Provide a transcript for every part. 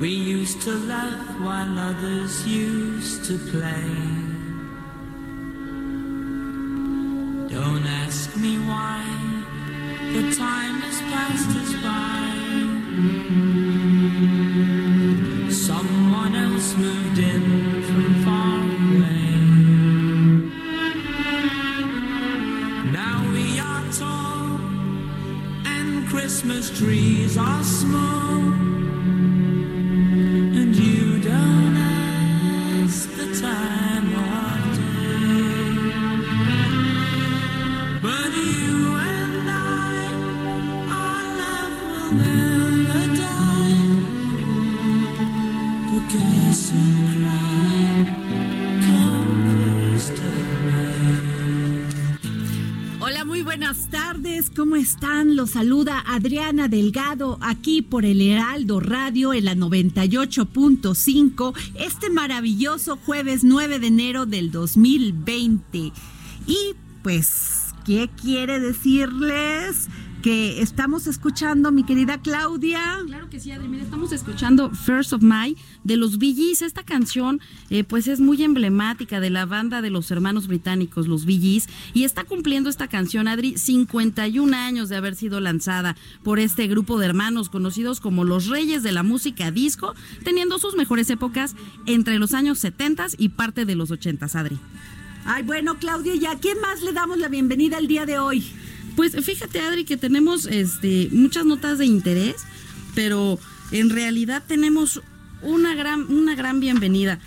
We used to laugh while others used to play. Don't ask me why, the time has passed us by. Saluda Adriana Delgado aquí por el Heraldo Radio en la 98.5 este maravilloso jueves 9 de enero del 2020. Y pues, ¿qué quiere decirles? Que estamos escuchando, mi querida Claudia. Claro que sí, Adri. Mira, estamos escuchando First of May de los Bee Gees. Esta canción, eh, pues, es muy emblemática de la banda de los hermanos británicos, los Bee Gees. Y está cumpliendo esta canción, Adri, 51 años de haber sido lanzada por este grupo de hermanos conocidos como los Reyes de la Música Disco, teniendo sus mejores épocas entre los años 70 y parte de los 80, Adri. Ay, bueno, Claudia, ¿y a quién más le damos la bienvenida el día de hoy? Pues fíjate, Adri, que tenemos este, muchas notas de interés, pero en realidad tenemos una gran, una gran bienvenida.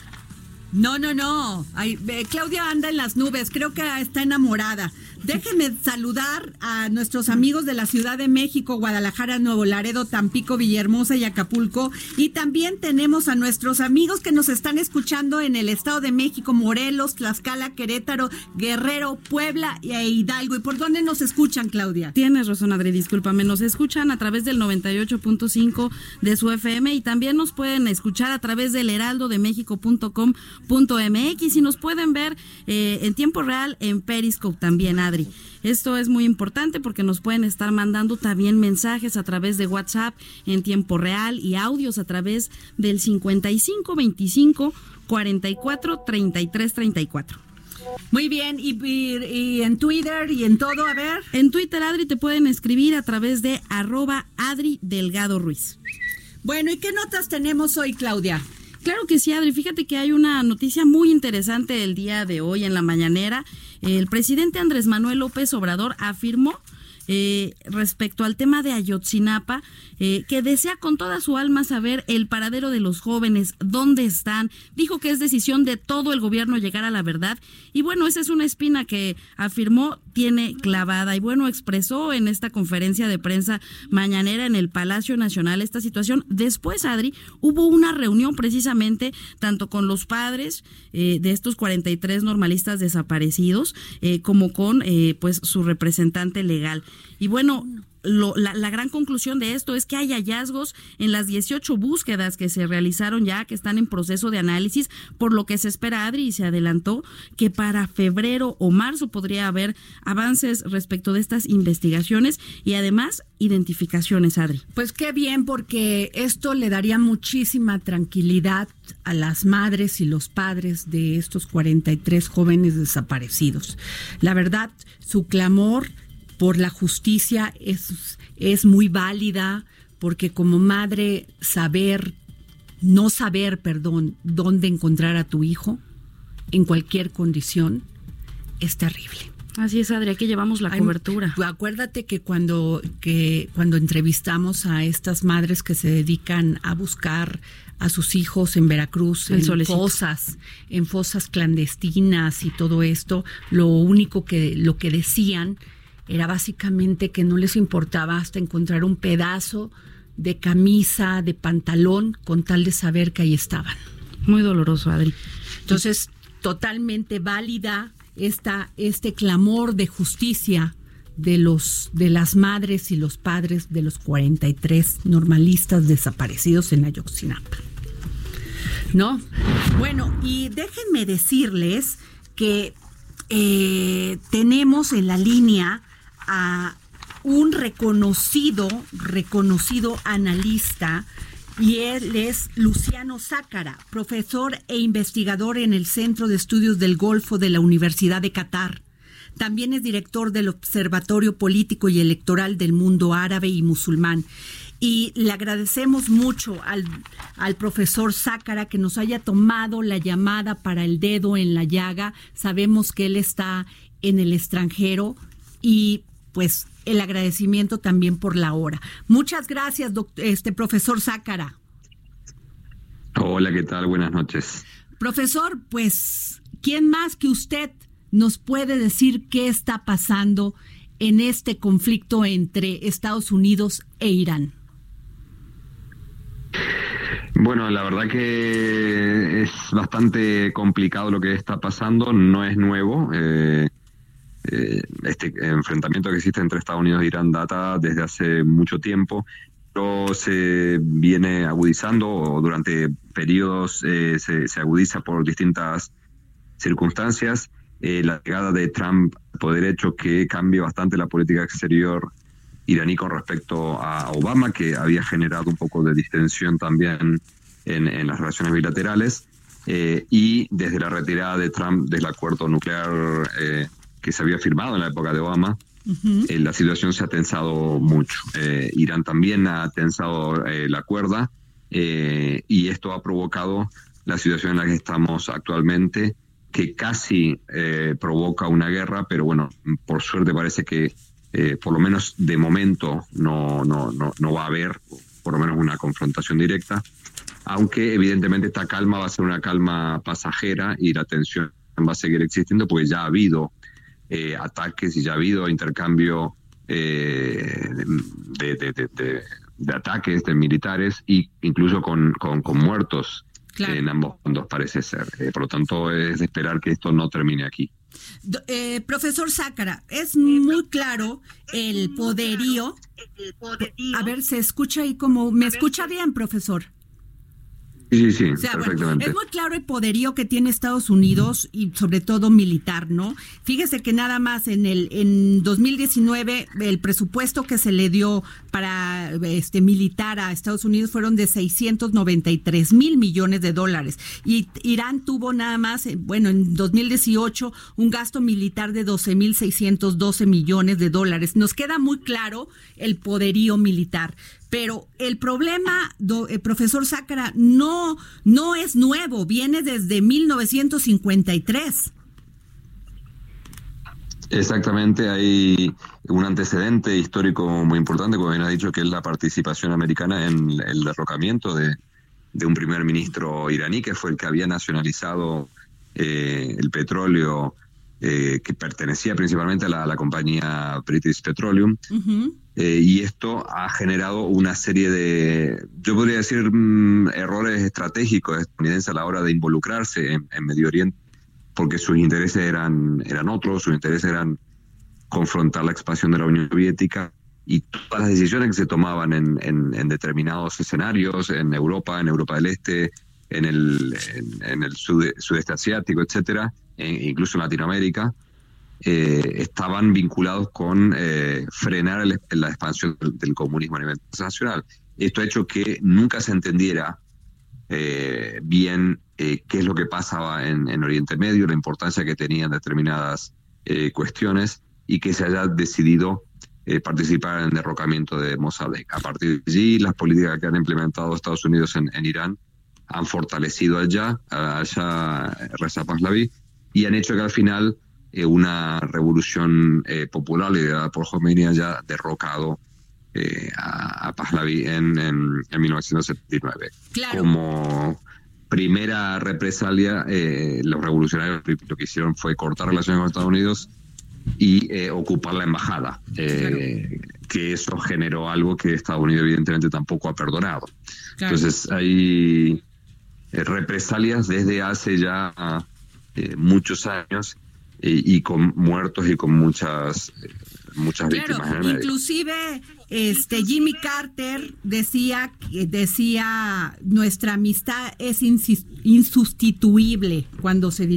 No, no, no. Ay, Claudia anda en las nubes, creo que está enamorada. Déjenme saludar a nuestros amigos de la Ciudad de México, Guadalajara, Nuevo Laredo, Tampico, Villahermosa y Acapulco. Y también tenemos a nuestros amigos que nos están escuchando en el Estado de México, Morelos, Tlaxcala, Querétaro, Guerrero, Puebla e Hidalgo. ¿Y por dónde nos escuchan, Claudia? Tienes razón, Adri, discúlpame. Nos escuchan a través del 98.5 de su FM y también nos pueden escuchar a través del heraldodemexico.com.mx y nos pueden ver eh, en tiempo real en Periscope también, Adri. Esto es muy importante porque nos pueden estar mandando también mensajes a través de WhatsApp en tiempo real y audios a través del 5525 44 33 34. Muy bien, y, y- y en Twitter y en todo, a ver. En Twitter, Adri, te pueden escribir a través de arroba Adri Delgado Ruiz. Bueno, ¿y qué notas tenemos hoy, Claudia? Claro que sí, Adri. Fíjate que hay una noticia muy interesante el día de hoy en la mañanera. El presidente Andrés Manuel López Obrador afirmó eh, respecto al tema de Ayotzinapa, eh, que desea con toda su alma saber el paradero de los jóvenes, dónde están. Dijo que es decisión de todo el gobierno llegar a la verdad. Y bueno, esa es una espina que afirmó tiene clavada. Y bueno, expresó en esta conferencia de prensa mañanera en el Palacio Nacional esta situación. Después, Adri, hubo una reunión precisamente tanto con los padres eh, de estos 43 normalistas desaparecidos eh, como con eh, pues su representante legal. Y bueno, la, la, gran conclusión de esto es que hay hallazgos en las 18 búsquedas que se realizaron ya, que están en proceso de análisis, por lo que se espera, Adri, y se adelantó que para febrero o marzo podría haber avances respecto de estas investigaciones y además identificaciones, Adri. Pues qué bien, porque esto le daría muchísima tranquilidad a las madres y los padres de estos 43 jóvenes desaparecidos. La verdad, su clamor por la justicia es, es muy válida, porque como madre saber, no saber, perdón, dónde encontrar a tu hijo en cualquier condición es terrible. Así es, Adri, aquí llevamos la cobertura. Acuérdate que cuando, que cuando entrevistamos a estas madres que se dedican a buscar a sus hijos en Veracruz, en fosas, en fosas clandestinas y todo esto, lo único que, lo que decían era básicamente que no les importaba hasta encontrar un pedazo de camisa, de pantalón, con tal de saber que ahí estaban. Muy doloroso, Adri. Entonces, totalmente válida esta, este clamor de justicia de los de las madres y los padres de los 43 normalistas desaparecidos en Ayotzinapa. ¿No? Bueno, y déjenme decirles que eh, tenemos en la línea a un reconocido, reconocido analista y él es Luciano Zácara, profesor e investigador en el Centro de Estudios del Golfo de la Universidad de Qatar. También es director del Observatorio Político y Electoral del Mundo Árabe y Musulmán. Y le agradecemos mucho al, al profesor Zácara que nos haya tomado la llamada para el dedo en la llaga. Sabemos que él está en el extranjero y pues el agradecimiento también por la hora. Muchas gracias, este profesor Zácara. Hola, ¿qué tal? Buenas noches. Profesor, pues, ¿quién más que usted nos puede decir qué está pasando en este conflicto entre Estados Unidos e Irán? Bueno, la verdad que es bastante complicado lo que está pasando, no es nuevo. Eh, eh, este enfrentamiento que existe entre Estados Unidos e Irán data desde hace mucho tiempo, pero se viene agudizando o durante periodos eh, se, agudiza por distintas circunstancias. Eh, la llegada de Trump al poder hecho que cambie bastante la política exterior iraní con respecto a Obama, que había generado un poco de distensión también en, las relaciones bilaterales. y desde la retirada de Trump del acuerdo nuclear que se había firmado en la época de Obama, eh, la situación se ha tensado mucho. Eh, Irán también ha tensado eh, la cuerda y esto ha provocado la situación en la que estamos actualmente, que casi provoca una guerra, pero bueno, por suerte parece que por lo menos de momento no, no, no, no va a haber por lo menos una confrontación directa, aunque evidentemente esta calma va a ser una calma pasajera y la tensión va a seguir existiendo porque ya ha habido eh, ataques y ya ha habido intercambio eh, de, ataques de militares e incluso con, con, muertos en ambos bandos parece ser. Eh, por lo tanto, es de esperar que esto no termine aquí. profesor Sácara, es muy claro el poderío. A ver, se escucha ahí como... ¿Me escucha bien, profesor? Sí, sí, perfectamente. es muy claro el poderío que tiene Estados Unidos y sobre todo militar, ¿no? Fíjese que nada más en el en 2019 el presupuesto que se le dio para este militar a Estados Unidos fueron de 693 mil millones de dólares y Irán tuvo nada más, eh, bueno, en 2018 un gasto militar de 12 mil 612 millones de dólares. Nos queda muy claro el poderío militar. Pero el problema, eh, profesor Sácara, no, no es nuevo, viene desde 1953. Exactamente, hay un antecedente histórico muy importante, como bien ha dicho, que es la participación americana en el derrocamiento de, un primer ministro iraní, que fue el que había nacionalizado eh, el petróleo eh, que pertenecía principalmente a la, compañía British Petroleum. Eh, y esto ha generado una serie de, yo podría decir, mm, errores estratégicos estadounidenses a la hora de involucrarse en, Medio Oriente, porque sus intereses eran, eran otros, sus intereses eran confrontar la expansión de la Unión Soviética y todas las decisiones que se tomaban en, en, determinados escenarios, en Europa, en Europa del Este, en el, en, el sudeste asiático, etcétera, e incluso en Latinoamérica, eh, estaban vinculados con eh, frenar la expansión del, comunismo a nivel internacional. Esto ha hecho que nunca se entendiera eh, bien qué es lo que pasaba en, en, Oriente Medio, la importancia que tenían determinadas cuestiones y que se haya decidido participar en el derrocamiento de Mossadegh. A partir de allí, las políticas que han implementado Estados Unidos en, Irán han fortalecido allá, allá Reza Pahlavi y han hecho que al final eh, una revolución eh, popular liderada por Khomeini haya derrocado a, Pahlavi en, en, 1979. Como primera represalia, los revolucionarios lo que hicieron fue cortar relaciones con Estados Unidos y eh, ocupar la embajada, eh, que eso generó algo que Estados Unidos evidentemente tampoco ha perdonado. Entonces hay eh, represalias desde hace ya muchos años y con muertos y con muchas muchas víctimas. inclusive este Jimmy Carter decía decía nuestra amistad es insustituible cuando se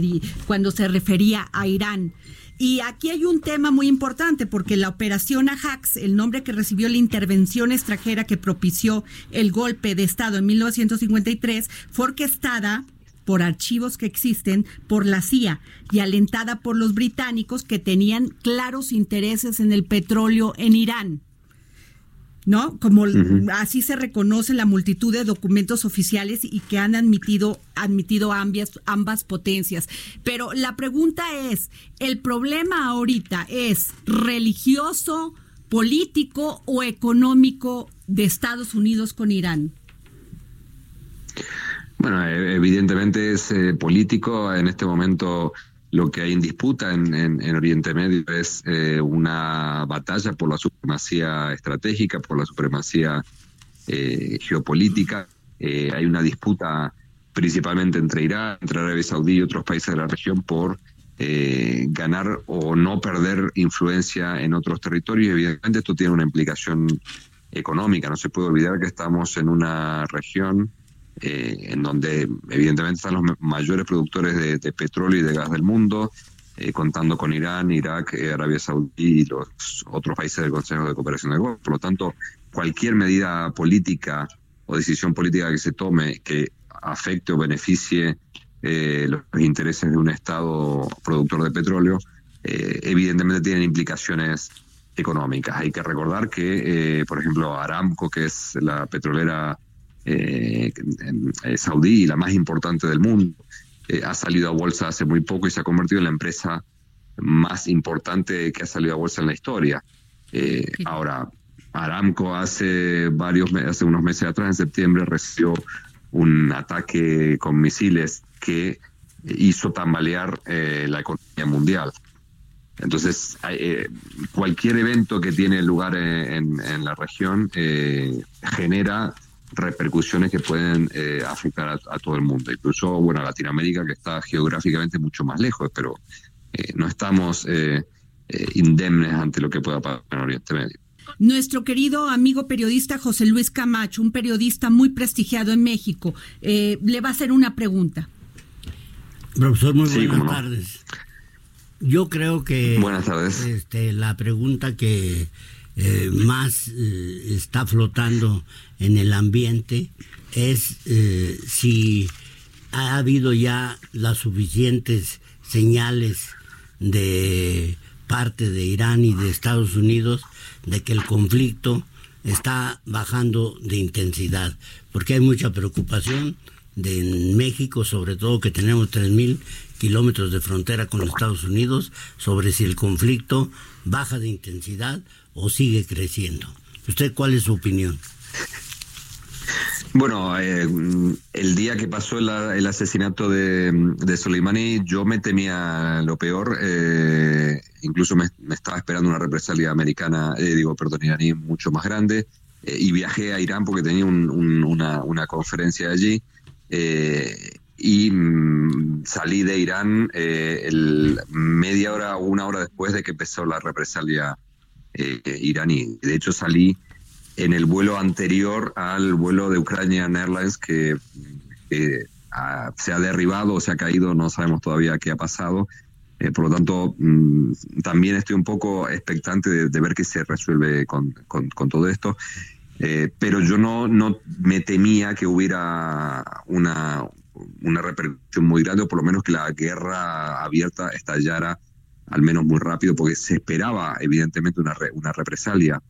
cuando se refería a Irán y aquí hay un tema muy importante porque la operación Ajax, el nombre que recibió la intervención extranjera que propició el golpe de Estado en 1953, fue orquestada por archivos que existen por la CIA y alentada por los británicos que tenían claros intereses en el petróleo en Irán. ¿no? Como así se reconoce la multitud de documentos oficiales y que han admitido, admitido ambas, ambas potencias. Pero la pregunta es, ¿el problema ahorita es religioso, político o económico de Estados Unidos con Irán? Bueno, e, evidentemente es eh, político. En este momento lo que hay en disputa en, Oriente Medio es eh, una batalla por la supremacía estratégica, por la supremacía eh, geopolítica. Eh, hay una disputa principalmente entre Irán, entre Arabia Saudí y otros países de la región por ganar o no perder influencia en otros territorios. Evidentemente esto tiene una implicación económica. No se puede olvidar que estamos en una región eh, en donde evidentemente están los mayores productores de, petróleo y de gas del mundo, eh, contando con Irán, Irak, eh, Arabia Saudí y los otros países del Consejo de Cooperación del Golfo. Por lo tanto, cualquier medida política o decisión política que se tome que afecte o beneficie los intereses de un Estado productor de petróleo, evidentemente tienen implicaciones económicas. Hay que recordar que, por ejemplo, Aramco, que es la petrolera eh, eh, saudí, la más importante del mundo, eh, ha salido a bolsa hace muy poco y se ha convertido en la empresa más importante que ha salido a bolsa en la historia. Ahora, Aramco hace varios hace unos meses atrás, en septiembre, recibió un ataque con misiles que hizo tambalear la economía mundial. Entonces, cualquier evento que tiene lugar en, en la región genera repercusiones que pueden eh, afectar a, todo el mundo, incluso bueno, a Latinoamérica que está geográficamente mucho más lejos, pero eh, no estamos eh, indemnes ante lo que pueda pasar en Oriente Medio. Nuestro querido amigo periodista José Luis Camacho, un periodista muy prestigiado en México, le va a hacer una pregunta. Profesor, muy buenas tardes. Yo creo que buenas tardes. Este, la pregunta que eh, más eh, está flotando en el ambiente es eh, si ha habido ya las suficientes señales de parte de Irán y de Estados Unidos de que el conflicto está bajando de intensidad, porque hay mucha preocupación de en México, sobre todo que tenemos 3.000 kilómetros de frontera con Estados Unidos, sobre si el conflicto baja de intensidad o sigue creciendo. ¿Usted cuál es su opinión? Bueno, eh, el día que pasó el, asesinato de, Soleimani, yo me temía lo peor. Eh, incluso me, estaba esperando una represalia americana, eh, digo, perdón, iraní mucho más grande. y viajé a Irán porque tenía una, una, conferencia allí. y mm, salí de Irán el, media hora o una hora después de que empezó la represalia eh, iraní. De hecho, salí en el vuelo anterior al vuelo de Ukrainian Airlines que se ha derribado o se ha caído, no sabemos todavía qué ha pasado. Eh, por lo tanto, mm, también estoy un poco expectante de, ver qué se resuelve con, todo esto. Eh, pero yo no, no me temía que hubiera una, una repercusión muy grande, o por lo menos que la guerra abierta estallara al menos muy rápido, porque se esperaba evidentemente una, una represalia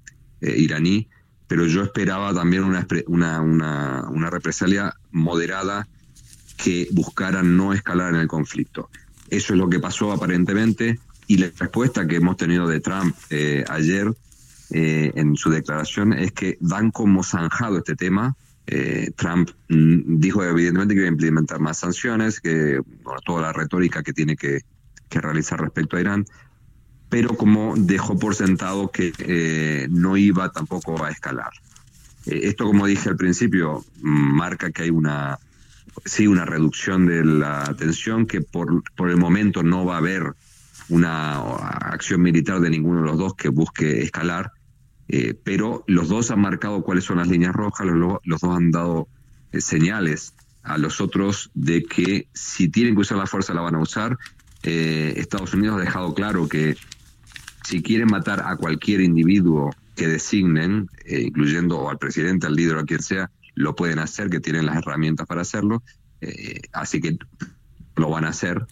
eh, iraní, pero yo esperaba también una, una, una, represalia moderada que buscara no escalar en el conflicto. Eso es lo que pasó aparentemente y la respuesta que hemos tenido de Trump eh, ayer eh, en su declaración es que dan como zanjado este tema. Eh, Trump mm, dijo evidentemente que iba a implementar más sanciones, que toda la retórica que tiene que, realizar respecto a Irán, pero como dejó por sentado que no iba tampoco a escalar. esto, como dije al principio, marca que hay una sí una reducción de la tensión, que por, por el momento no va a haber una acción militar de ninguno de los dos que busque escalar, eh, pero los dos han marcado cuáles son las líneas rojas, los, los dos han dado eh, señales a los otros de que si tienen que usar la fuerza la van a usar. Eh, Estados Unidos ha dejado claro que si quieren matar a cualquier individuo que designen, incluyendo al presidente, al líder o a quien sea, lo pueden hacer, que tienen las herramientas para hacerlo, eh, así que lo van a hacer.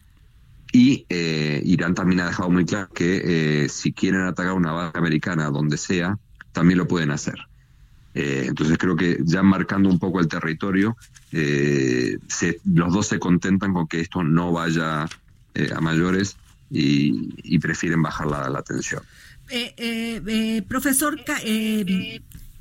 Y eh, Irán también ha dejado muy claro que eh, si quieren atacar una base americana donde sea, también lo pueden hacer. entonces creo que ya marcando un poco el territorio, los dos se contentan con que esto no vaya a mayores y, prefieren bajar la, la tensión. profesor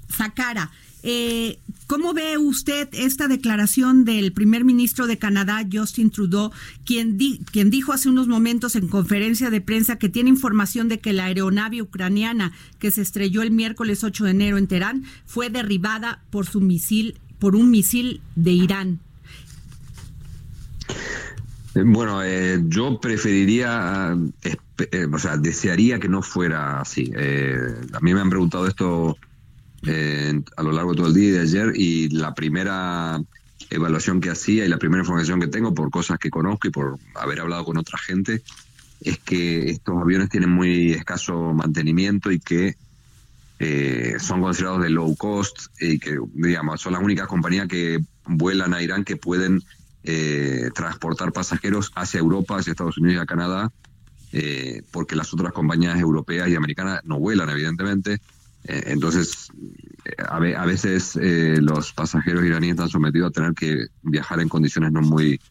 Zakara, eh, ¿Cómo ve usted esta declaración del primer ministro de Canadá, Justin Trudeau, quien, quien dijo hace unos momentos en conferencia de prensa que tiene información de que la aeronave ucraniana que se estrelló el miércoles 8 de enero en Teherán fue derribada por su misil, por un misil de Irán? Eh, bueno, eh, yo preferiría, eh, o sea, desearía que no fuera así. a mí me han preguntado esto a lo largo de todo el día y de ayer y la primera evaluación que hacía y la primera información que tengo por cosas que conozco y por haber hablado con otra gente es que estos aviones tienen muy escaso mantenimiento y que eh, son considerados de low cost y que digamos son las únicas compañías que vuelan a Irán que pueden eh, transportar pasajeros hacia Europa, hacia Estados Unidos y a Canadá, eh, porque las otras compañías europeas y americanas no vuelan, evidentemente. Eh, entonces, a, veces los pasajeros iraníes están sometidos a tener que viajar en condiciones no muy,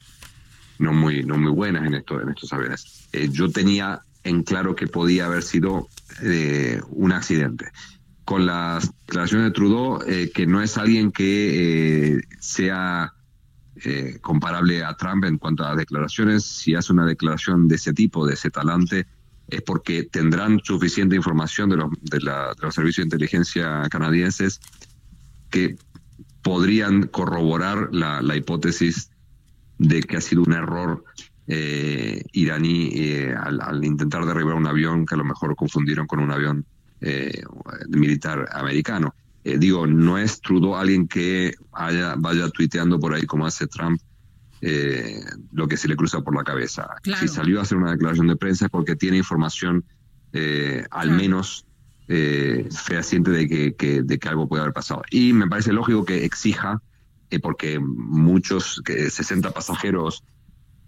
no muy, no muy buenas en, esto, en estos aviones. yo tenía en claro que podía haber sido un accidente. Con las declaraciones de Trudeau, que no es alguien que sea comparable a Trump en cuanto a declaraciones, si hace una declaración de ese tipo, de ese talante, es porque tendrán suficiente información de los, de, los servicios de inteligencia canadienses que podrían corroborar la, hipótesis de que ha sido un error eh, iraní eh, al, intentar derribar un avión que a lo mejor confundieron con un avión eh, militar americano. Digo, no es Trudeau alguien que haya, vaya tuiteando por ahí como hace Trump eh, lo que se le cruza por la cabeza. Si salió a hacer una declaración de prensa es porque tiene información eh, al menos eh, fehaciente de que, de que algo puede haber pasado. Y me parece lógico que exija, eh, porque muchos, que 60 pasajeros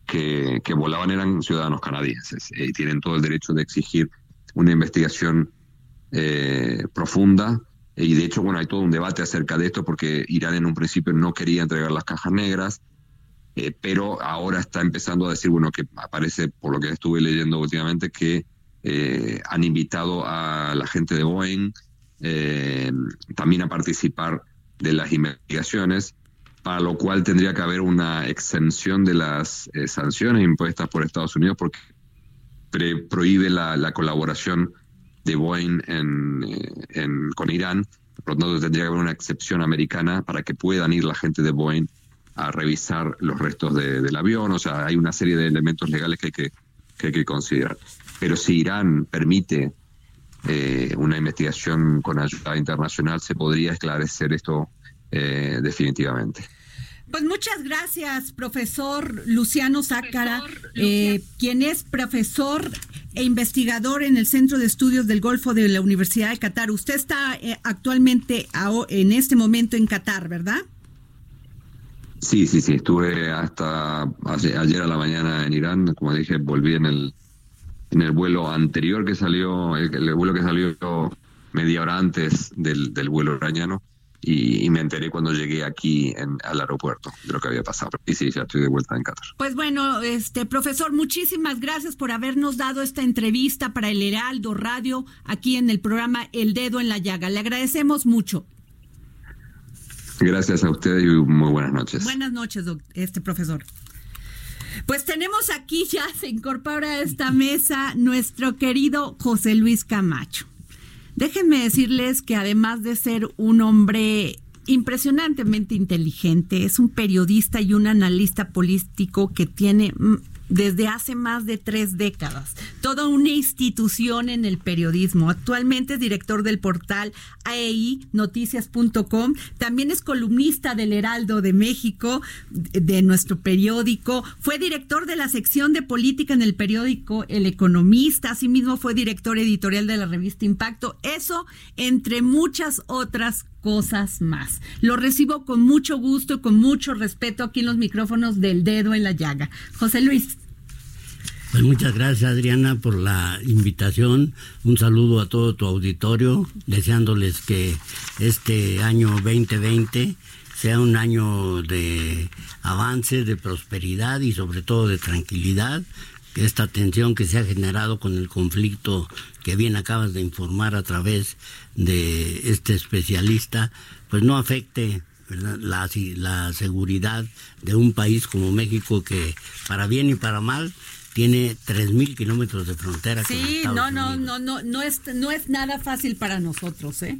que, que volaban eran ciudadanos canadienses y tienen todo el derecho de exigir una investigación profunda y de hecho, bueno, hay todo un debate acerca de esto porque Irán en un principio no quería entregar las cajas negras, eh, pero ahora está empezando a decir, bueno, que aparece, por lo que estuve leyendo últimamente, que eh, han invitado a la gente de Boeing eh, también a participar de las investigaciones, para lo cual tendría que haber una exención de las sanciones impuestas por Estados Unidos porque prohíbe la, colaboración de Boeing con Irán. Por lo tanto, tendría que haber una excepción americana para que puedan ir la gente de Boeing a revisar los restos del avión, o sea, hay una serie de elementos legales que hay que, que, hay que considerar. Pero si Irán permite eh, una investigación con ayuda internacional se podría esclarecer esto eh, definitivamente. Pues muchas gracias, profesor Luciano Zácara, eh, quien es profesor e investigador en el Centro de Estudios del Golfo de la Universidad de Qatar. Usted está eh, actualmente en este momento en Qatar, ¿verdad? Sí, sí, sí. Estuve hasta ayer a la mañana en Irán. Como dije, volví en el en el vuelo anterior que salió, el, vuelo que salió media hora antes del, del vuelo irañano y, me enteré cuando llegué aquí en, al aeropuerto de lo que había pasado. Y sí, ya estoy de vuelta en Qatar. Pues bueno, este profesor, muchísimas gracias por habernos dado esta entrevista para el Heraldo Radio aquí en el programa El Dedo en la Llaga. Le agradecemos mucho. Gracias a ustedes y muy buenas noches. Buenas noches, este profesor. Pues tenemos aquí ya se incorpora a esta mesa nuestro querido José Luis Camacho. Déjenme decirles que además de ser un hombre impresionantemente inteligente, es un periodista y un analista político que tiene desde hace más de tres décadas, toda una institución en el periodismo. Actualmente es director del portal AEI Noticias.com, también es columnista del Heraldo de México, de nuestro periódico, fue director de la sección de política en el periódico El Economista, asimismo fue director editorial de la revista Impacto, eso entre muchas otras cosas más. Lo recibo con mucho gusto y con mucho respeto aquí en los micrófonos del dedo en la llaga. José Luis. Pues muchas gracias Adriana por la invitación. Un saludo a todo tu auditorio, deseándoles que este año 2020 sea un año de avance, de prosperidad y sobre todo de tranquilidad. Que esta tensión que se ha generado con el conflicto que bien acabas de informar a través de este especialista, pues no afecte La, la seguridad de un país como México que para bien y para mal tiene 3.000 kilómetros de frontera. Sí, no, no, no, no, no es, no es nada fácil para nosotros, ¿eh?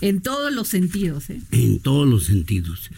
En todos los sentidos, ¿eh? En todos los sentidos.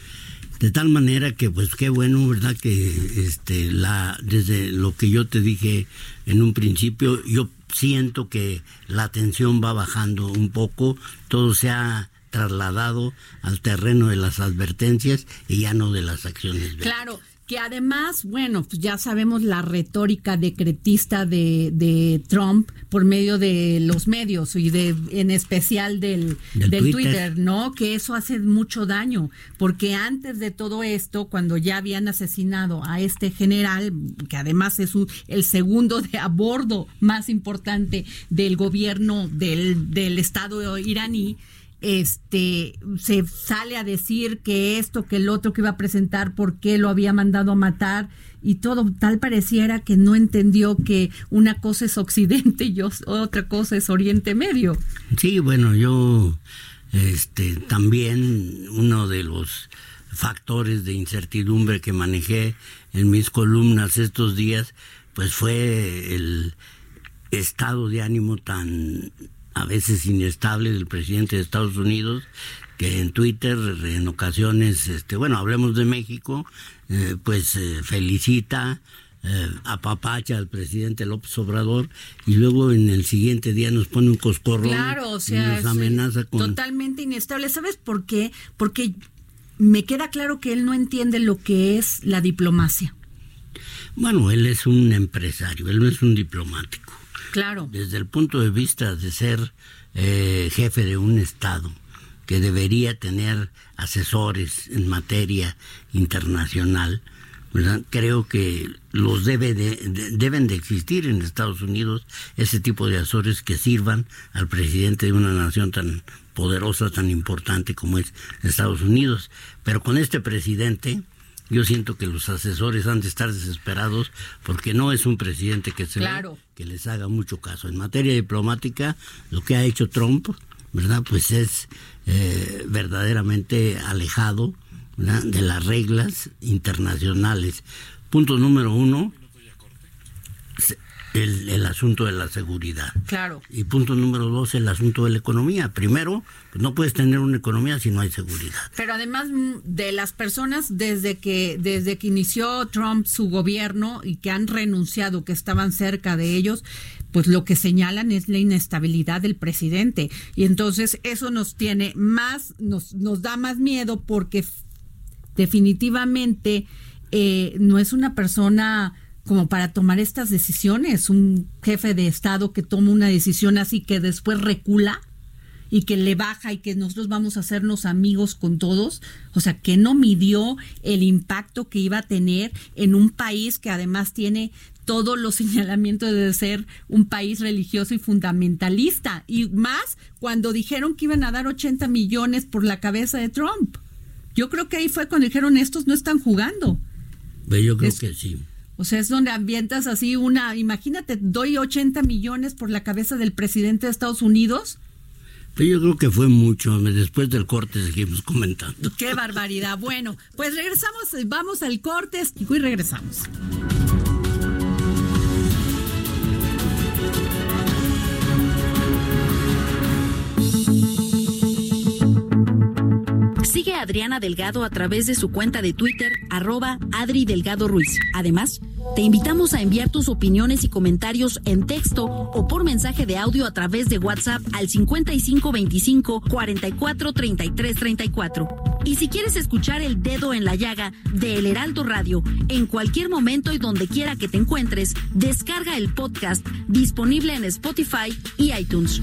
De tal manera que, pues, qué bueno, ¿verdad? Que, este, la, desde lo que yo te dije en un principio, yo siento que la tensión va bajando un poco, todo se ha trasladado al terreno de las advertencias y ya no de las acciones. Claro, que además, bueno, pues ya sabemos la retórica decretista de, de, Trump por medio de los medios y de en especial del, del, Twitter. ¿no? Que eso hace mucho daño, porque antes de todo esto, cuando ya habían asesinado a este general, que además es el segundo de a bordo más importante del gobierno del, del Estado iraní, este se sale a decir que esto, que el otro que iba a presentar, por qué lo había mandado a matar y todo tal pareciera que no entendió que una cosa es Occidente y otra cosa es Oriente Medio. Sí, bueno, yo este también uno de los factores de incertidumbre que manejé en mis columnas estos días, pues fue el estado de ánimo tan a veces inestable del presidente de Estados Unidos, que en Twitter en ocasiones, este, bueno, hablemos de México, eh, pues eh, felicita, eh, apapacha al presidente López Obrador y luego en el siguiente día nos pone un coscorrón y nos amenaza con... Totalmente inestable. ¿Sabes por qué? Porque me queda claro que él no entiende lo que es la diplomacia. Bueno, él es un empresario, él no es un diplomático. Claro. Desde el punto de vista de ser eh, jefe de un Estado que debería tener asesores en materia internacional, creo que los debe deben de existir en Estados Unidos ese tipo de asesores que sirvan al presidente de una nación tan poderosa, tan importante como es Estados Unidos. Pero con este presidente, yo siento que los asesores han de estar desesperados porque no es un presidente que se que les haga mucho caso. En materia diplomática, lo que ha hecho Trump, ¿verdad? Pues es eh, verdaderamente alejado de las reglas internacionales. Punto número uno, el, el, asunto de la seguridad. Claro. Y punto número dos, el asunto de la economía. Primero, pues no puedes tener una economía si no hay seguridad. Pero además mm, de las personas desde que desde que inició Trump su gobierno y que han renunciado, que estaban cerca de ellos, pues lo que señalan es la inestabilidad del presidente y entonces eso nos tiene más nos nos da más miedo porque definitivamente eh, no es una persona como para tomar estas decisiones, un jefe de Estado que toma una decisión así que después recula y que le baja y que nosotros vamos a hacernos amigos con todos, o sea, que no midió el impacto que iba a tener en un país que además tiene todos los señalamientos de ser un país religioso y fundamentalista, y más cuando dijeron que iban a dar 80 millones por la cabeza de Trump. Yo creo que ahí fue cuando dijeron estos no están jugando. Yo creo que sí. O sea, es donde ambientas así una, imagínate, doy 80 millones por la cabeza del presidente de Estados Unidos. Pero yo creo que fue mucho. Después del corte seguimos comentando. Qué barbaridad. Bueno, pues regresamos, vamos al corte y regresamos. Sigue a Adriana Delgado a través de su cuenta de Twitter, arroba Adri Delgado Ruiz. Además, te invitamos a enviar tus opiniones y comentarios en texto o por mensaje de audio a través de WhatsApp al 5525 44 33 34. Y si quieres escuchar el dedo en la llaga de El Heraldo Radio en cualquier momento y donde quiera que te encuentres, descarga el podcast disponible en Spotify y iTunes.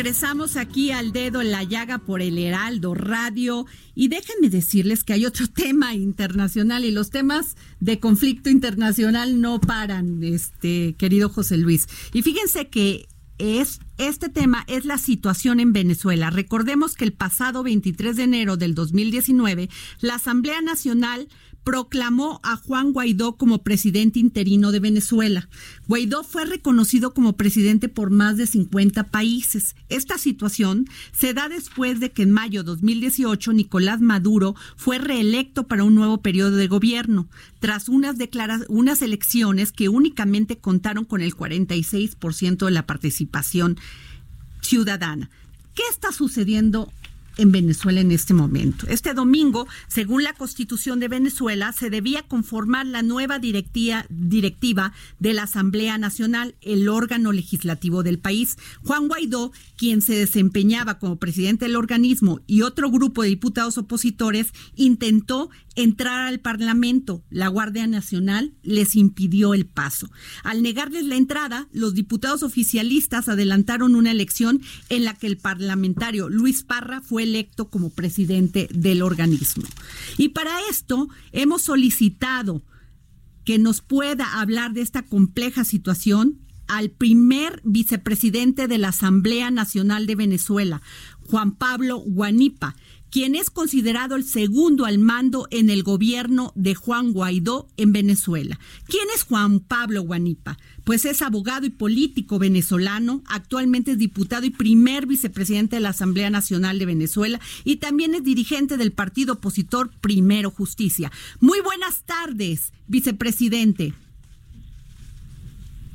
Regresamos aquí al dedo en la llaga por el Heraldo Radio. Y déjenme decirles que hay otro tema internacional y los temas de conflicto internacional no paran, este querido José Luis. Y fíjense que es este tema es la situación en Venezuela. Recordemos que el pasado 23 de enero del 2019, la Asamblea Nacional proclamó a Juan Guaidó como presidente interino de Venezuela. Guaidó fue reconocido como presidente por más de 50 países. Esta situación se da después de que en mayo de 2018 Nicolás Maduro fue reelecto para un nuevo periodo de gobierno, tras unas, elecciones que únicamente contaron con el 46% de la participación ciudadana. ¿Qué está sucediendo en Venezuela en este momento. Este domingo, según la Constitución de Venezuela, se debía conformar la nueva directiva, directiva de la Asamblea Nacional, el órgano legislativo del país. Juan Guaidó, quien se desempeñaba como presidente del organismo y otro grupo de diputados opositores, intentó entrar al Parlamento. La Guardia Nacional les impidió el paso. Al negarles la entrada, los diputados oficialistas adelantaron una elección en la que el parlamentario Luis Parra fue electo como presidente del organismo. Y para esto hemos solicitado que nos pueda hablar de esta compleja situación al primer vicepresidente de la Asamblea Nacional de Venezuela, Juan Pablo Guanipa, quien es considerado el segundo al mando en el gobierno de Juan Guaidó en Venezuela. ¿Quién es Juan Pablo Guanipa? Pues es abogado y político venezolano, actualmente es diputado y primer vicepresidente de la Asamblea Nacional de Venezuela y también es dirigente del partido opositor Primero Justicia. Muy buenas tardes, vicepresidente.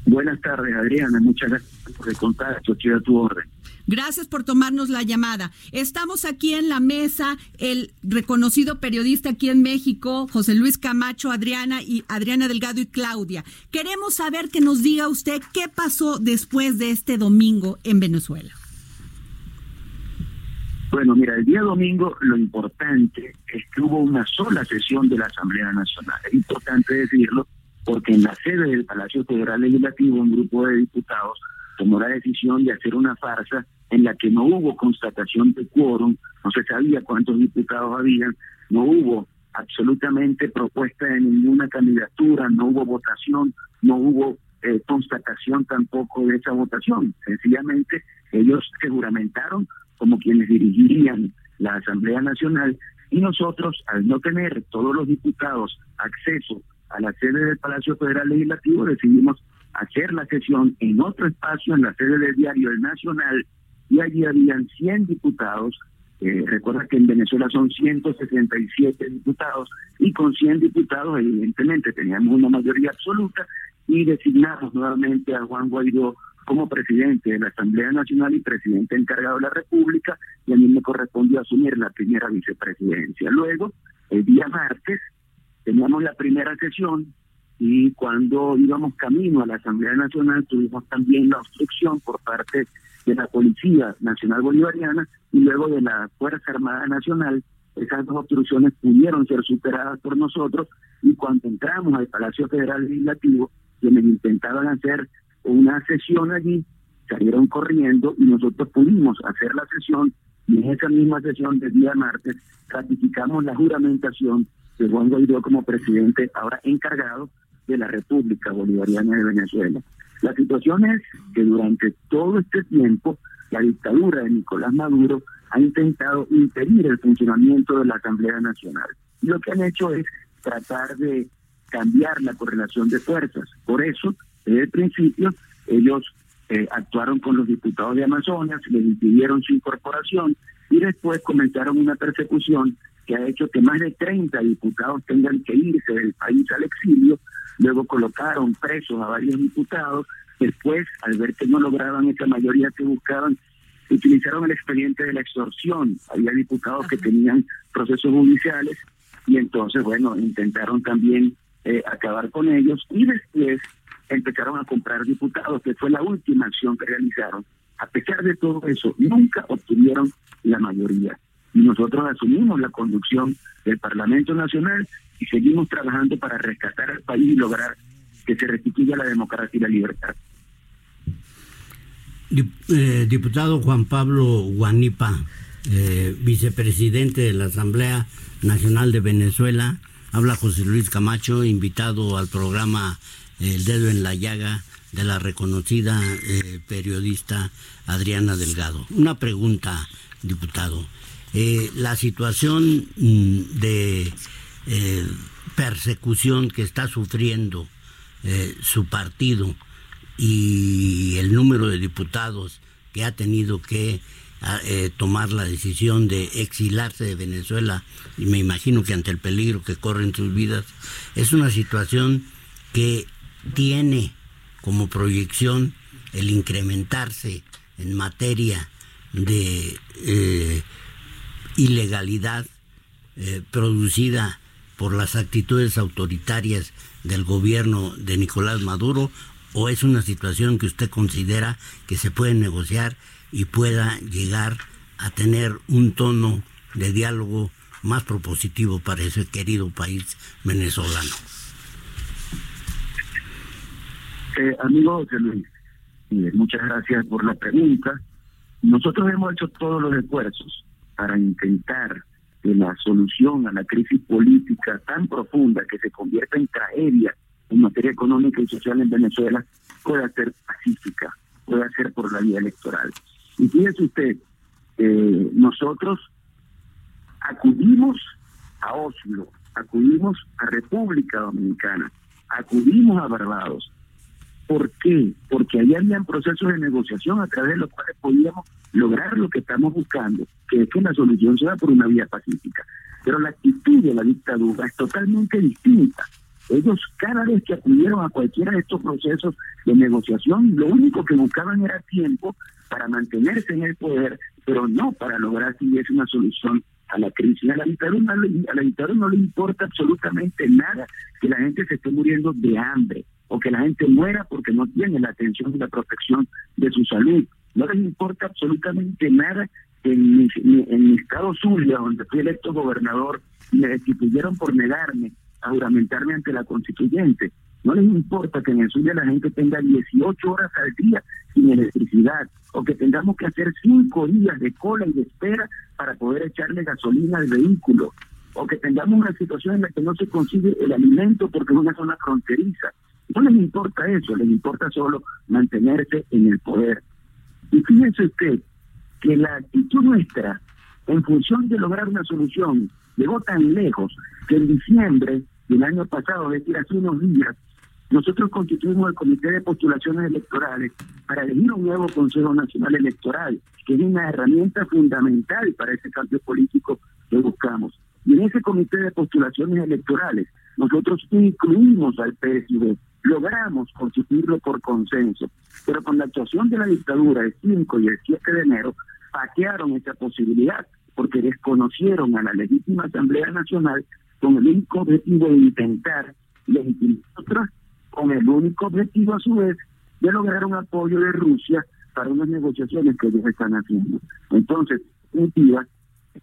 Buenas tardes, Adriana. Muchas gracias por el contacto. Estoy a tu orden. Gracias por tomarnos la llamada. Estamos aquí en la mesa el reconocido periodista aquí en México, José Luis Camacho, Adriana y Adriana Delgado y Claudia. Queremos saber que nos diga usted qué pasó después de este domingo en Venezuela. Bueno, mira, el día domingo lo importante es que hubo una sola sesión de la Asamblea Nacional. Es importante decirlo porque en la sede del Palacio Federal Legislativo un grupo de diputados tomó la decisión de hacer una farsa en la que no hubo constatación de quórum, no se sabía cuántos diputados habían, no hubo absolutamente propuesta de ninguna candidatura, no hubo votación, no hubo eh, constatación tampoco de esa votación. Sencillamente ellos se juramentaron como quienes dirigirían la Asamblea Nacional y nosotros, al no tener todos los diputados acceso a la sede del Palacio Federal Legislativo, decidimos hacer la sesión en otro espacio, en la sede del diario El Nacional, y allí habían 100 diputados. Eh, recuerda que en Venezuela son 167 diputados y con 100 diputados evidentemente teníamos una mayoría absoluta y designamos nuevamente a Juan Guaidó como presidente de la Asamblea Nacional y presidente encargado de la República y a mí me correspondió asumir la primera vicepresidencia. Luego, el día martes, teníamos la primera sesión y cuando íbamos camino a la Asamblea Nacional tuvimos también la obstrucción por parte de la Policía Nacional Bolivariana y luego de la Fuerza Armada Nacional. Esas dos obstrucciones pudieron ser superadas por nosotros y cuando entramos al Palacio Federal Legislativo, quienes intentaban hacer una sesión allí, salieron corriendo y nosotros pudimos hacer la sesión y en esa misma sesión del día martes ratificamos la juramentación de Juan Guaidó como presidente ahora encargado de la República Bolivariana de Venezuela. La situación es que durante todo este tiempo la dictadura de Nicolás Maduro ha intentado impedir el funcionamiento de la Asamblea Nacional. Y lo que han hecho es tratar de cambiar la correlación de fuerzas. Por eso, desde el principio, ellos eh, actuaron con los diputados de Amazonas, les impidieron su incorporación y después comenzaron una persecución que ha hecho que más de 30 diputados tengan que irse del país al exilio luego colocaron presos a varios diputados, después, al ver que no lograban esa mayoría que buscaban, utilizaron el expediente de la extorsión, había diputados que tenían procesos judiciales y entonces, bueno, intentaron también eh, acabar con ellos y después empezaron a comprar diputados, que fue la última acción que realizaron. A pesar de todo eso, nunca obtuvieron la mayoría. Y nosotros asumimos la conducción del Parlamento Nacional y seguimos trabajando para rescatar al país y lograr que se restituya la democracia y la libertad. Eh, diputado Juan Pablo Guanipa, eh, vicepresidente de la Asamblea Nacional de Venezuela, habla José Luis Camacho, invitado al programa El Dedo en la Llaga de la reconocida eh, periodista Adriana Delgado. Una pregunta, diputado. La situación mm, de eh, persecución que está sufriendo eh, su partido y el número de diputados que ha tenido que eh, tomar la decisión de exilarse de Venezuela, y me imagino que ante el peligro que corren sus vidas, es una situación que tiene como proyección el incrementarse en materia de ilegalidad producida por las actitudes autoritarias del gobierno de Nicolás Maduro o es una situación que usted considera que se puede negociar y pueda llegar a tener un tono de diálogo más propositivo para ese querido país venezolano? Eh, amigo José Luis, eh, muchas gracias por la pregunta. Nosotros hemos hecho todos los esfuerzos para intentar que la solución a la crisis política tan profunda que se convierte en tragedia en materia económica y social en Venezuela pueda ser pacífica, pueda ser por la vía electoral. Y fíjese usted, eh, nosotros acudimos a Oslo, acudimos a República Dominicana, acudimos a Barbados, ¿Por qué? Porque ahí habían procesos de negociación a través de los cuales podíamos lograr lo que estamos buscando, que que la solución sea por una vía pacífica. Pero la actitud de la dictadura es totalmente distinta. Ellos cada vez que acudieron a cualquiera de estos procesos de negociación, lo único que buscaban era tiempo para mantenerse en el poder, pero no para lograr si es una solución a la crisis. A la, dictadura, a la dictadura no le importa absolutamente nada que la gente se esté muriendo de hambre o que la gente muera porque no tiene la atención y la protección de su salud. No les importa absolutamente nada en mi, estado Zulia, donde fui electo gobernador, me destituyeron por negarme a juramentarme ante la constituyente. No les importa que en el Zulia la gente tenga 18 horas al día sin electricidad o que tengamos que hacer cinco días de cola y de espera para poder echarle gasolina al vehículo o que tengamos una situación en la que no se consigue el alimento porque es una zona fronteriza. No les importa eso, les importa solo mantenerse en el poder. Y fíjense usted que la actitud nuestra, en función de lograr una solución, llegó tan lejos que en diciembre del año pasado, es decir, hace unos días, nosotros constituimos el Comité de Postulaciones Electorales para elegir un nuevo Consejo Nacional Electoral, que es una herramienta fundamental para ese cambio político que buscamos. Y en ese Comité de Postulaciones Electorales, nosotros incluimos al PSV, logramos constituirlo por consenso, pero con la actuación de la dictadura el 5 y el 7 de enero, patearon esa posibilidad porque desconocieron a la legítima Asamblea Nacional con el único objetivo de intentar legitimar otras, con el único objetivo a su vez de lograr un apoyo de Rusia para unas negociaciones que ellos están haciendo. Entonces, es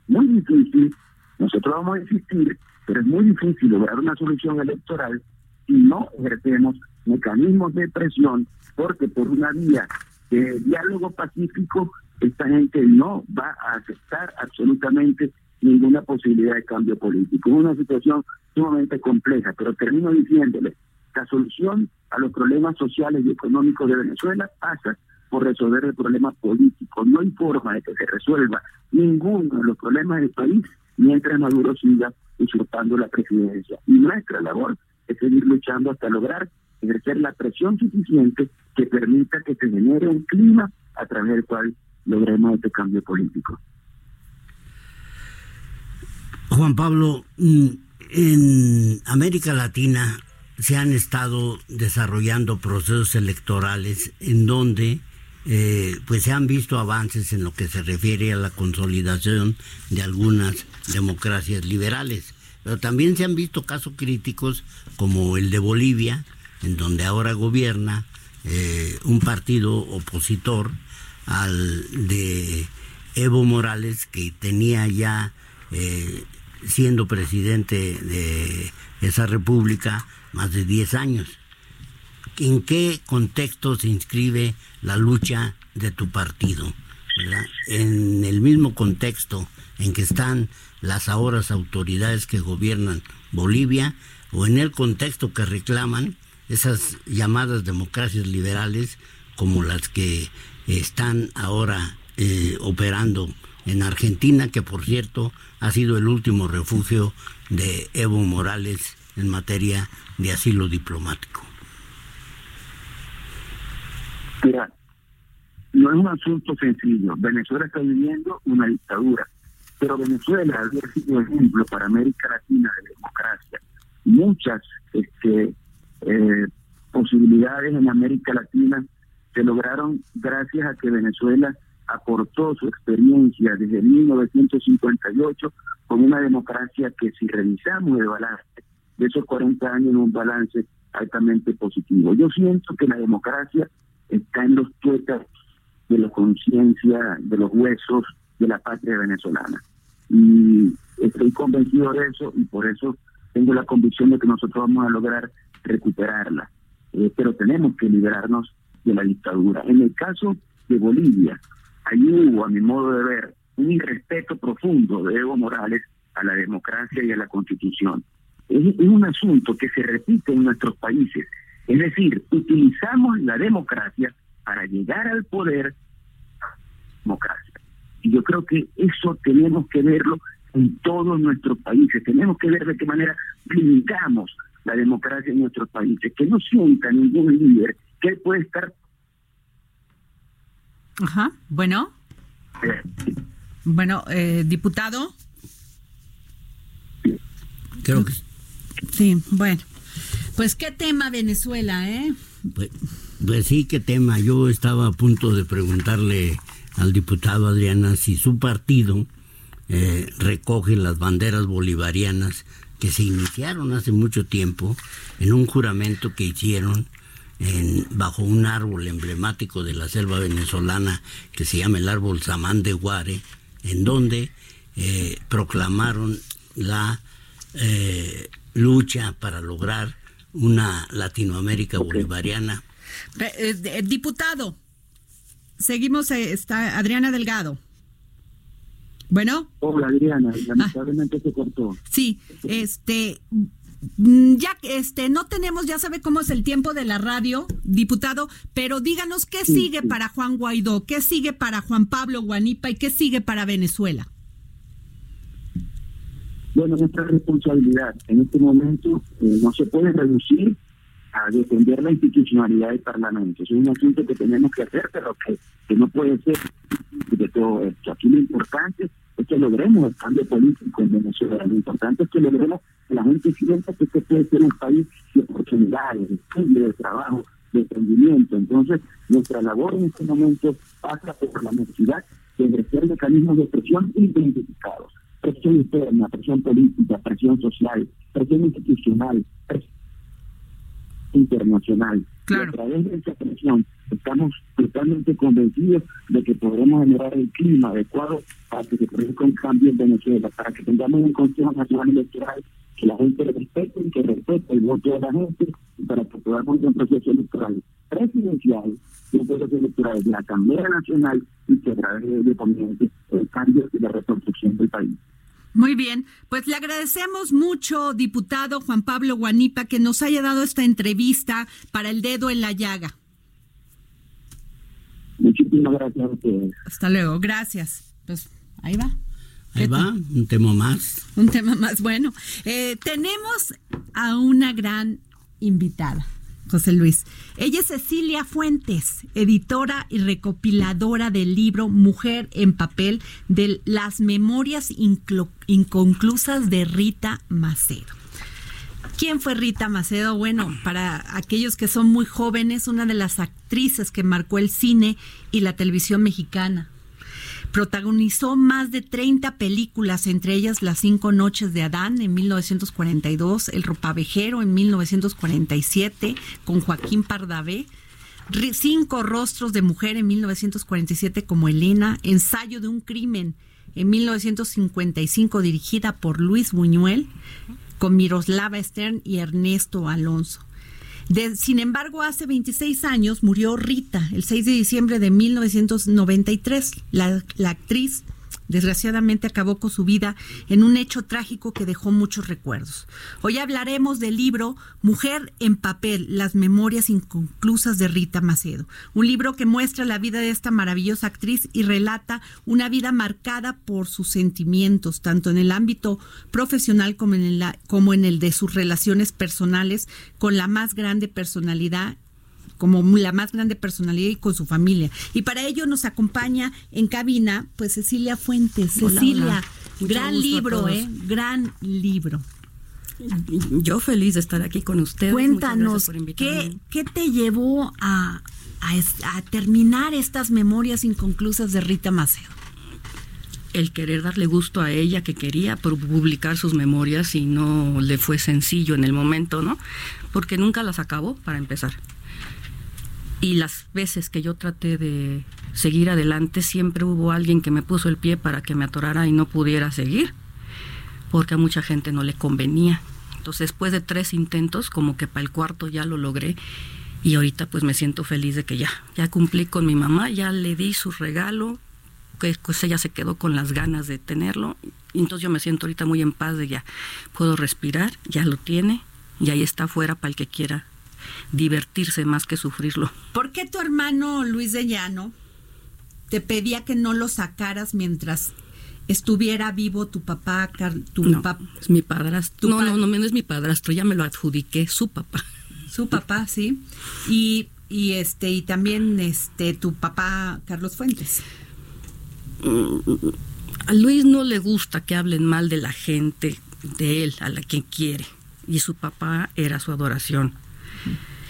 muy difícil, nosotros vamos a insistir, pero es muy difícil lograr una solución electoral si no ejercemos mecanismos de presión, porque por una vía de diálogo pacífico, esta gente no va a aceptar absolutamente ninguna posibilidad de cambio político. Es una situación sumamente compleja, pero termino diciéndole, la solución a los problemas sociales y económicos de Venezuela pasa por resolver el problema político. No hay forma de que se resuelva ninguno de los problemas del país mientras Maduro siga usurpando la presidencia. Y nuestra labor es seguir luchando hasta lograr ejercer la presión suficiente que permita que se genere un clima a través del cual logremos este cambio político. Juan Pablo, mm, en América Latina se han estado desarrollando procesos electorales en donde eh, pues se han visto avances en lo que se refiere a la consolidación de algunas democracias liberales, pero también se han visto casos críticos como el de Bolivia, en donde ahora gobierna eh, un partido opositor al de Evo Morales, que tenía ya, eh, siendo presidente de esa república, más de 10 años. ¿En qué contexto se inscribe la lucha de tu partido? En el mismo contexto en que están las ahora autoridades que gobiernan Bolivia o en el contexto que reclaman esas llamadas democracias liberales como las que están ahora eh, operando en Argentina, que por cierto ha sido el último refugio de Evo Morales en materia de asilo diplomático. Mira, no es un asunto sencillo. Venezuela está viviendo una dictadura, pero Venezuela había sido ejemplo para América Latina de democracia. Muchas este, eh, posibilidades en América Latina se lograron gracias a que Venezuela aportó su experiencia desde 1958 con una democracia que si revisamos el balance de esos 40 años un balance altamente positivo. Yo siento que la democracia está en los tuetas de la conciencia, de los huesos de la patria venezolana. Y estoy convencido de eso y por eso tengo la convicción de que nosotros vamos a lograr recuperarla. Eh, pero tenemos que liberarnos de la dictadura. En el caso de Bolivia, ahí hubo, a mi modo de ver, un irrespeto profundo de Evo Morales a la democracia y a la constitución. Es, un asunto que se repite en nuestros países. Es decir, utilizamos la democracia para llegar al poder democracia. Y yo creo que eso tenemos que verlo en todos nuestros países. Tenemos que ver de qué manera blindamos la democracia en nuestros países. Que no sienta ningún líder que él puede estar Ajá, bueno. Bueno, eh, diputado. Creo que sí, bueno. Pues qué tema Venezuela, ¿eh? Pues, Pues sí, qué tema. Yo estaba a punto de preguntarle al diputado Adriana si su partido eh, recoge las banderas bolivarianas que se iniciaron hace mucho tiempo en un juramento que hicieron en, bajo un árbol emblemático de la selva venezolana que se llama el árbol Samán de Guare, en donde eh, proclamaron la eh, lucha para lograr una Latinoamérica bolivariana. Eh, diputado, seguimos, está Adriana Delgado. Bueno. Hola Adriana, lamentablemente se cortó. Sí, este, ya este no tenemos, ya sabe cómo es el tiempo de la radio, diputado, pero díganos qué sigue para Juan Guaidó, qué sigue para Juan Pablo Guanipa y qué sigue para Venezuela. Bueno, nuestra responsabilidad en este momento eh, no se puede reducir a defender la institucionalidad del Parlamento. Es un asunto que tenemos que hacer, pero que, que no puede ser de todo esto. Aquí lo importante que logremos el cambio político en Venezuela. Lo importante es que logremos que la gente sienta que este puede ser un país de oportunidades, de estudio, de trabajo, de emprendimiento. Entonces, nuestra labor en este momento pasa por la necesidad de ejercer mecanismos de presión identificados. Presión interna, presión política, presión social, presión institucional, presión internacional. Claro. a través de esa presión estamos totalmente convencidos de que podremos generar el clima adecuado para que se produzca un cambio en Venezuela, para que tengamos un Consejo Nacional Electoral que la gente respete y que respete el voto de la gente para que podamos tener un proceso electoral presidencial y un proceso electoral de la Asamblea Nacional y que a través de, de el cambio y la reconstrucción del país. Muy bien, pues le agradecemos mucho, diputado Juan Pablo Guanipa, que nos haya dado esta entrevista para el dedo en la llaga. Muchísimas gracias a ustedes. Hasta luego, gracias. Pues ahí va. Ahí va, un tema más. Un tema más. Bueno, eh, tenemos a una gran invitada. José Luis. Ella es Cecilia Fuentes, editora y recopiladora del libro Mujer en Papel de las Memorias Inconclusas de Rita Macedo. ¿Quién fue Rita Macedo? Bueno, para aquellos que son muy jóvenes, una de las actrices que marcó el cine y la televisión mexicana. Protagonizó más de 30 películas, entre ellas Las cinco noches de Adán en 1942, El ropavejero en 1947 con Joaquín Pardavé, Cinco rostros de mujer en 1947 como Elena, Ensayo de un crimen en 1955 dirigida por Luis Buñuel con Miroslava Stern y Ernesto Alonso sin embargo, hace 26 años murió Rita, el 6 de diciembre de 1993. La, la actriz desgraciadamente acabó con su vida en un hecho trágico que dejó muchos recuerdos. Hoy hablaremos del libro Mujer en papel, las memorias inconclusas de Rita Macedo, un libro que muestra la vida de esta maravillosa actriz y relata una vida marcada por sus sentimientos, tanto en el ámbito profesional como en el, como en el de sus relaciones personales con la más grande personalidad como la más grande personalidad y con su familia. Y para ello nos acompaña en cabina, pues Cecilia Fuentes. Cecilia, gran libro, ¿eh? Gran libro. Yo feliz de estar aquí con ustedes. Cuéntanos, ¿qué, ¿qué te llevó a, a, terminar estas memorias inconclusas de Rita Macedo? el querer darle gusto a ella que quería publicar sus memorias y no le fue sencillo en el momento, ¿no? Porque nunca las acabó, para empezar. Y las veces que yo traté de seguir adelante, siempre hubo alguien que me puso el pie para que me atorara y no pudiera seguir, porque a mucha gente no le convenía. Entonces, después de tres intentos, como que para el cuarto ya lo logré y ahorita pues me siento feliz de que ya, ya cumplí con mi mamá, ya le di su regalo, que pues ella se quedó con las ganas de tenerlo, entonces yo me siento ahorita muy en paz de ya puedo respirar, ya lo tiene y ahí está afuera para el que quiera divertirse más que sufrirlo. ¿Por qué tu hermano Luis de Llano te pedía que no lo sacaras mientras estuviera vivo tu papá? Tu no, es mi padrastro. No, no, no, no es mi padrastro, ya me lo adjudiqué, su papá. Su papá, sí. Y, y este y también este tu papá Carlos Fuentes. A Luis no le gusta que hablen mal de la gente, de él, a la que quiere. Y su papá era su adoración.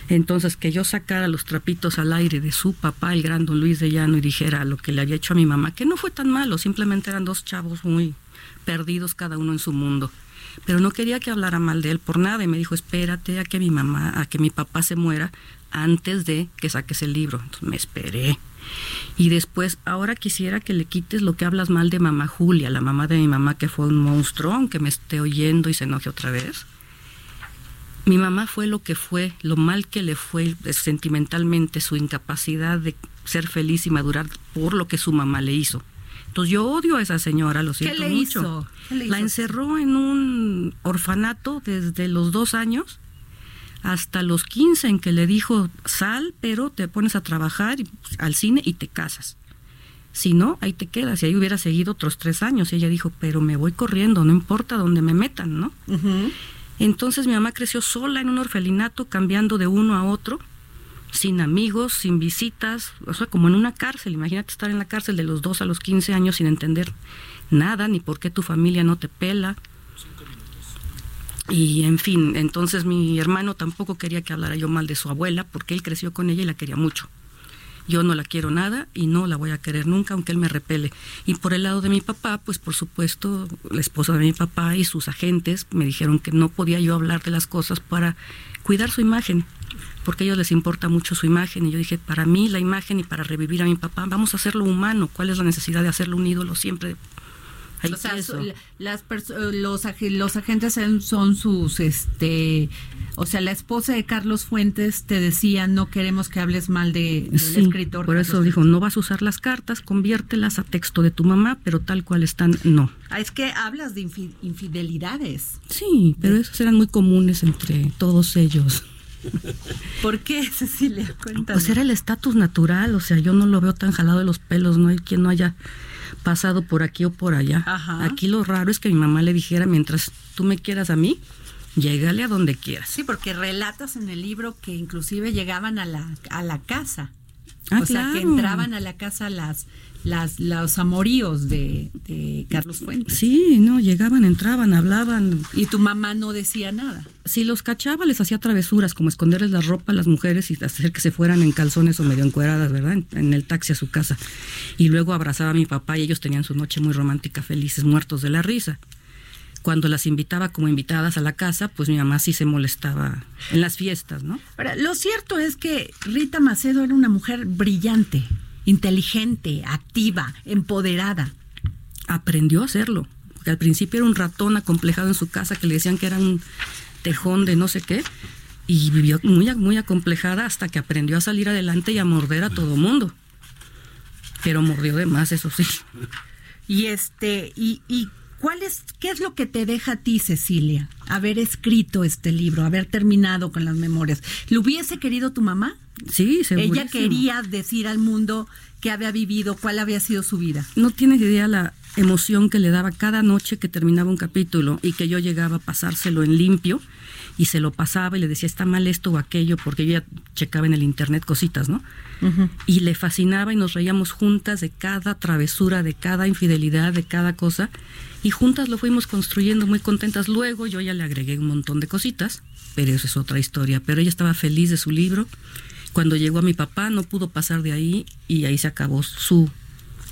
Entonces, que yo sacara los trapitos al aire de su papá, el gran don Luis de Llano, y dijera lo que le había hecho a mi mamá, que no fue tan malo, simplemente eran dos chavos muy perdidos cada uno en su mundo. Pero no quería que hablara mal de él por nada y me dijo, espérate a que mi mamá, a que mi papá se muera antes de que saques el libro. Entonces me esperé. Y después, ahora quisiera que le quites lo que hablas mal de mamá Julia, la mamá de mi mamá que fue un monstruo, aunque me esté oyendo y se enoje otra vez. Mi mamá fue lo que fue, lo mal que le fue sentimentalmente, su incapacidad de ser feliz y madurar por lo que su mamá le hizo. Entonces yo odio a esa señora, lo siento ¿Qué le mucho. hizo? ¿Qué le La hizo? encerró en un orfanato desde los dos años hasta los 15 en que le dijo, sal, pero te pones a trabajar y, pues, al cine y te casas. Si no, ahí te quedas. Y ahí hubiera seguido otros tres años. Y ella dijo, pero me voy corriendo, no importa dónde me metan, ¿no? Entonces mi mamá creció sola en un orfelinato, cambiando de uno a otro, sin amigos, sin visitas, o sea, como en una cárcel. Imagínate estar en la cárcel de los 2 a los 15 años sin entender nada, ni por qué tu familia no te pela. Y en fin, entonces mi hermano tampoco quería que hablara yo mal de su abuela, porque él creció con ella y la quería mucho. Yo no la quiero nada y no la voy a querer nunca, aunque él me repele. Y por el lado de mi papá, pues por supuesto, la esposa de mi papá y sus agentes me dijeron que no podía yo hablar de las cosas para cuidar su imagen, porque a ellos les importa mucho su imagen. Y yo dije, para mí la imagen y para revivir a mi papá, vamos a hacerlo humano. ¿Cuál es la necesidad de hacerlo un ídolo siempre? Ahí O sea, las los, ag- los agentes son, son sus, este, o sea, la esposa de Carlos Fuentes te decía, no queremos que hables mal de, del Sí, escritor. por Carlos eso dijo, Fuentes". no vas a usar las cartas, conviértelas a texto de tu mamá, pero tal cual están, no. Ah, es que hablas de infi- infidelidades. Sí, pero esos eran muy comunes entre todos ellos. ¿Por qué, Cecilia? Cuéntame. Pues era el estatus natural, o sea, yo no lo veo tan jalado de los pelos, no hay quien no haya pasado por aquí o por allá. Ajá. Aquí lo raro es que mi mamá le dijera, mientras tú me quieras a mí, llégale a donde quieras. Sí, porque relatas en el libro que inclusive llegaban a la, a la casa. Ah, o sea, que entraban a la casa las, las, los amoríos de, de Carlos Fuentes. Sí, no, llegaban, entraban, hablaban. Y tu mamá no decía nada. Si los cachaba, les hacía travesuras, como esconderles la ropa a las mujeres y hacer que se fueran en calzones o medio encueradas, ¿verdad? En, en el taxi a su casa. Y luego abrazaba a mi papá y ellos tenían su noche muy romántica, felices, muertos de la risa. Cuando las invitaba como invitadas a la casa, pues mi mamá sí se molestaba en las fiestas, ¿no? Ahora, lo cierto es que Rita Macedo era una mujer brillante, inteligente, activa, empoderada. aprendió a hacerlo. Porque al principio era un ratón acomplejado en su casa que le decían que era un tejón de no sé qué. Y vivió muy, muy acomplejada hasta que aprendió a salir adelante y a morder a todo mundo. Pero mordió de más, eso sí. Y este, y, y ¿cuál es, qué es lo que te deja a ti, Cecilia, haber escrito este libro, haber terminado con las memorias? ¿Lo hubiese querido tu mamá? Sí, segurísimo. Ella quería decir al mundo qué había vivido, cuál había sido su vida. No tienes idea la emoción que le daba cada noche que terminaba un capítulo y que yo llegaba a pasárselo en limpio y se lo pasaba y le decía está mal esto o aquello porque yo ya checaba en el internet cositas, ¿no? Y le fascinaba y nos reíamos juntas de cada travesura, de cada infidelidad, de cada cosa y juntas lo fuimos construyendo muy contentas. Luego yo ya le agregué un montón de cositas, pero eso es otra historia. Pero ella estaba feliz de su libro. Cuando llegó a mi papá no pudo pasar de ahí y ahí se acabó su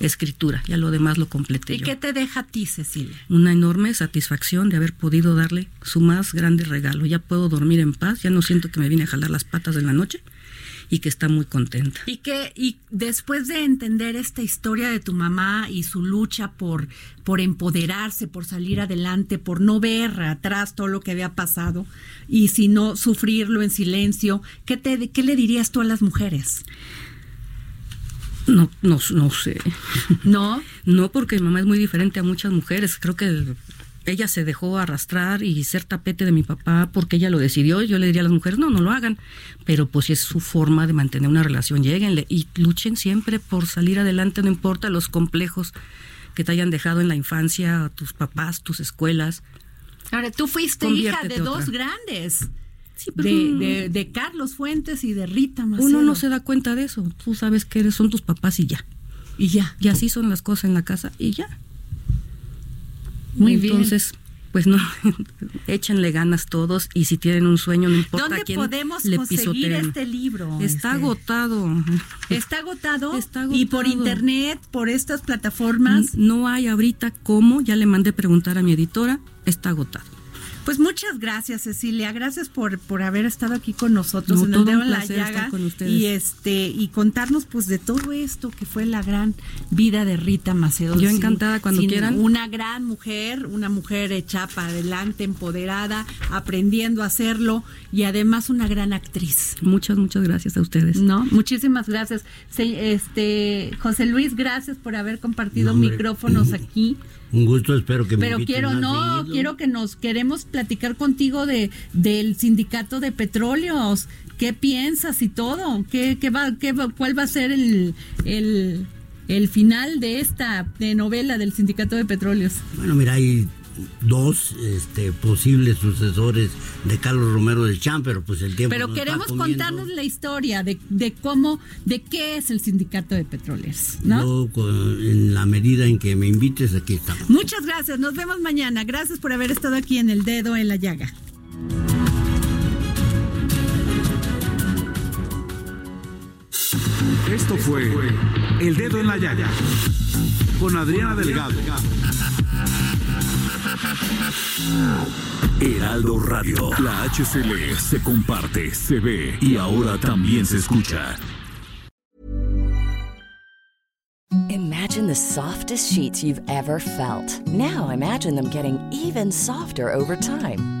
escritura. Ya lo demás lo completé ¿Y yo. qué te deja a ti, Cecilia? Una enorme satisfacción de haber podido darle su más grande regalo. Ya puedo dormir en paz, ya no siento que me viene a jalar las patas en la noche y que está muy contenta. Y que y después de entender esta historia de tu mamá y su lucha por por empoderarse, por salir adelante, por no ver atrás todo lo que había pasado y si no sufrirlo en silencio, ¿qué te qué le dirías tú a las mujeres? No, no, no sé. ¿No? No, porque mi mamá es muy diferente a muchas mujeres. Creo que ella se dejó arrastrar y ser tapete de mi papá porque ella lo decidió. Yo le diría a las mujeres, no, no lo hagan. Pero pues si es su forma de mantener una relación, lleguenle y luchen siempre por salir adelante, no importa los complejos que te hayan dejado en la infancia, tus papás, tus escuelas. Ahora, tú fuiste hija de dos otra. grandes. Pero de, uno- de- de Carlos Fuentes y de Rita Macedo. Uno no se da cuenta de eso. Tú sabes que eres, son tus papás y ya. Y ya. Y así son las cosas en la casa y ya. Muy bien. Entonces, pues no, échenle ganas todos y si tienen un sueño, no importa ¿Dónde quién podemos le conseguir pisoteen. este libro? Está Este, agotado. ¿Está agotado? Está ¿Y por agotado. internet, por estas plataformas? No hay ahorita cómo, ya le mandé preguntar a mi editora, está agotado. Pues muchas gracias, Cecilia. Gracias por, por haber estado aquí con nosotros No, en el todo dedo en la placer llaga estar con ustedes. y este y contarnos pues de todo esto que fue la gran vida de Rita Macedo. Yo Sin- encantada, cuando sin quieran. Una gran mujer, una mujer hecha para adelante, empoderada, aprendiendo a hacerlo y además una gran actriz. Muchas, muchas gracias a ustedes. No, muchísimas gracias. Se- este José Luis, gracias por haber compartido No, micrófonos aquí. Un gusto, espero que me Pero quiero, no, seguido. quiero que nos queremos platicar contigo de del sindicato de petróleos. ¿Qué piensas y todo? ¿Qué, qué va, qué va- ¿Cuál va a ser el, el, el final de esta de novela del sindicato de petróleos? Bueno, mira, hay dos este, posibles sucesores de Carlos Romero del Champ, pero pues el tiempo Pero nos está queremos comiendo. contarnos la historia de, de cómo, de qué es el sindicato de petróleos, ¿no? Yo, en la medida en que me invites, aquí estamos. Muchas gracias, nos vemos mañana. Gracias por haber estado aquí en el dedo en la llaga. Esto fue El Dedo en la Llaga con Adriana Delgado. Heraldo Radio. La HCL se comparte, se ve y ahora también se escucha. Imagine the softest sheets you've ever felt. Now imagine them getting even softer over time.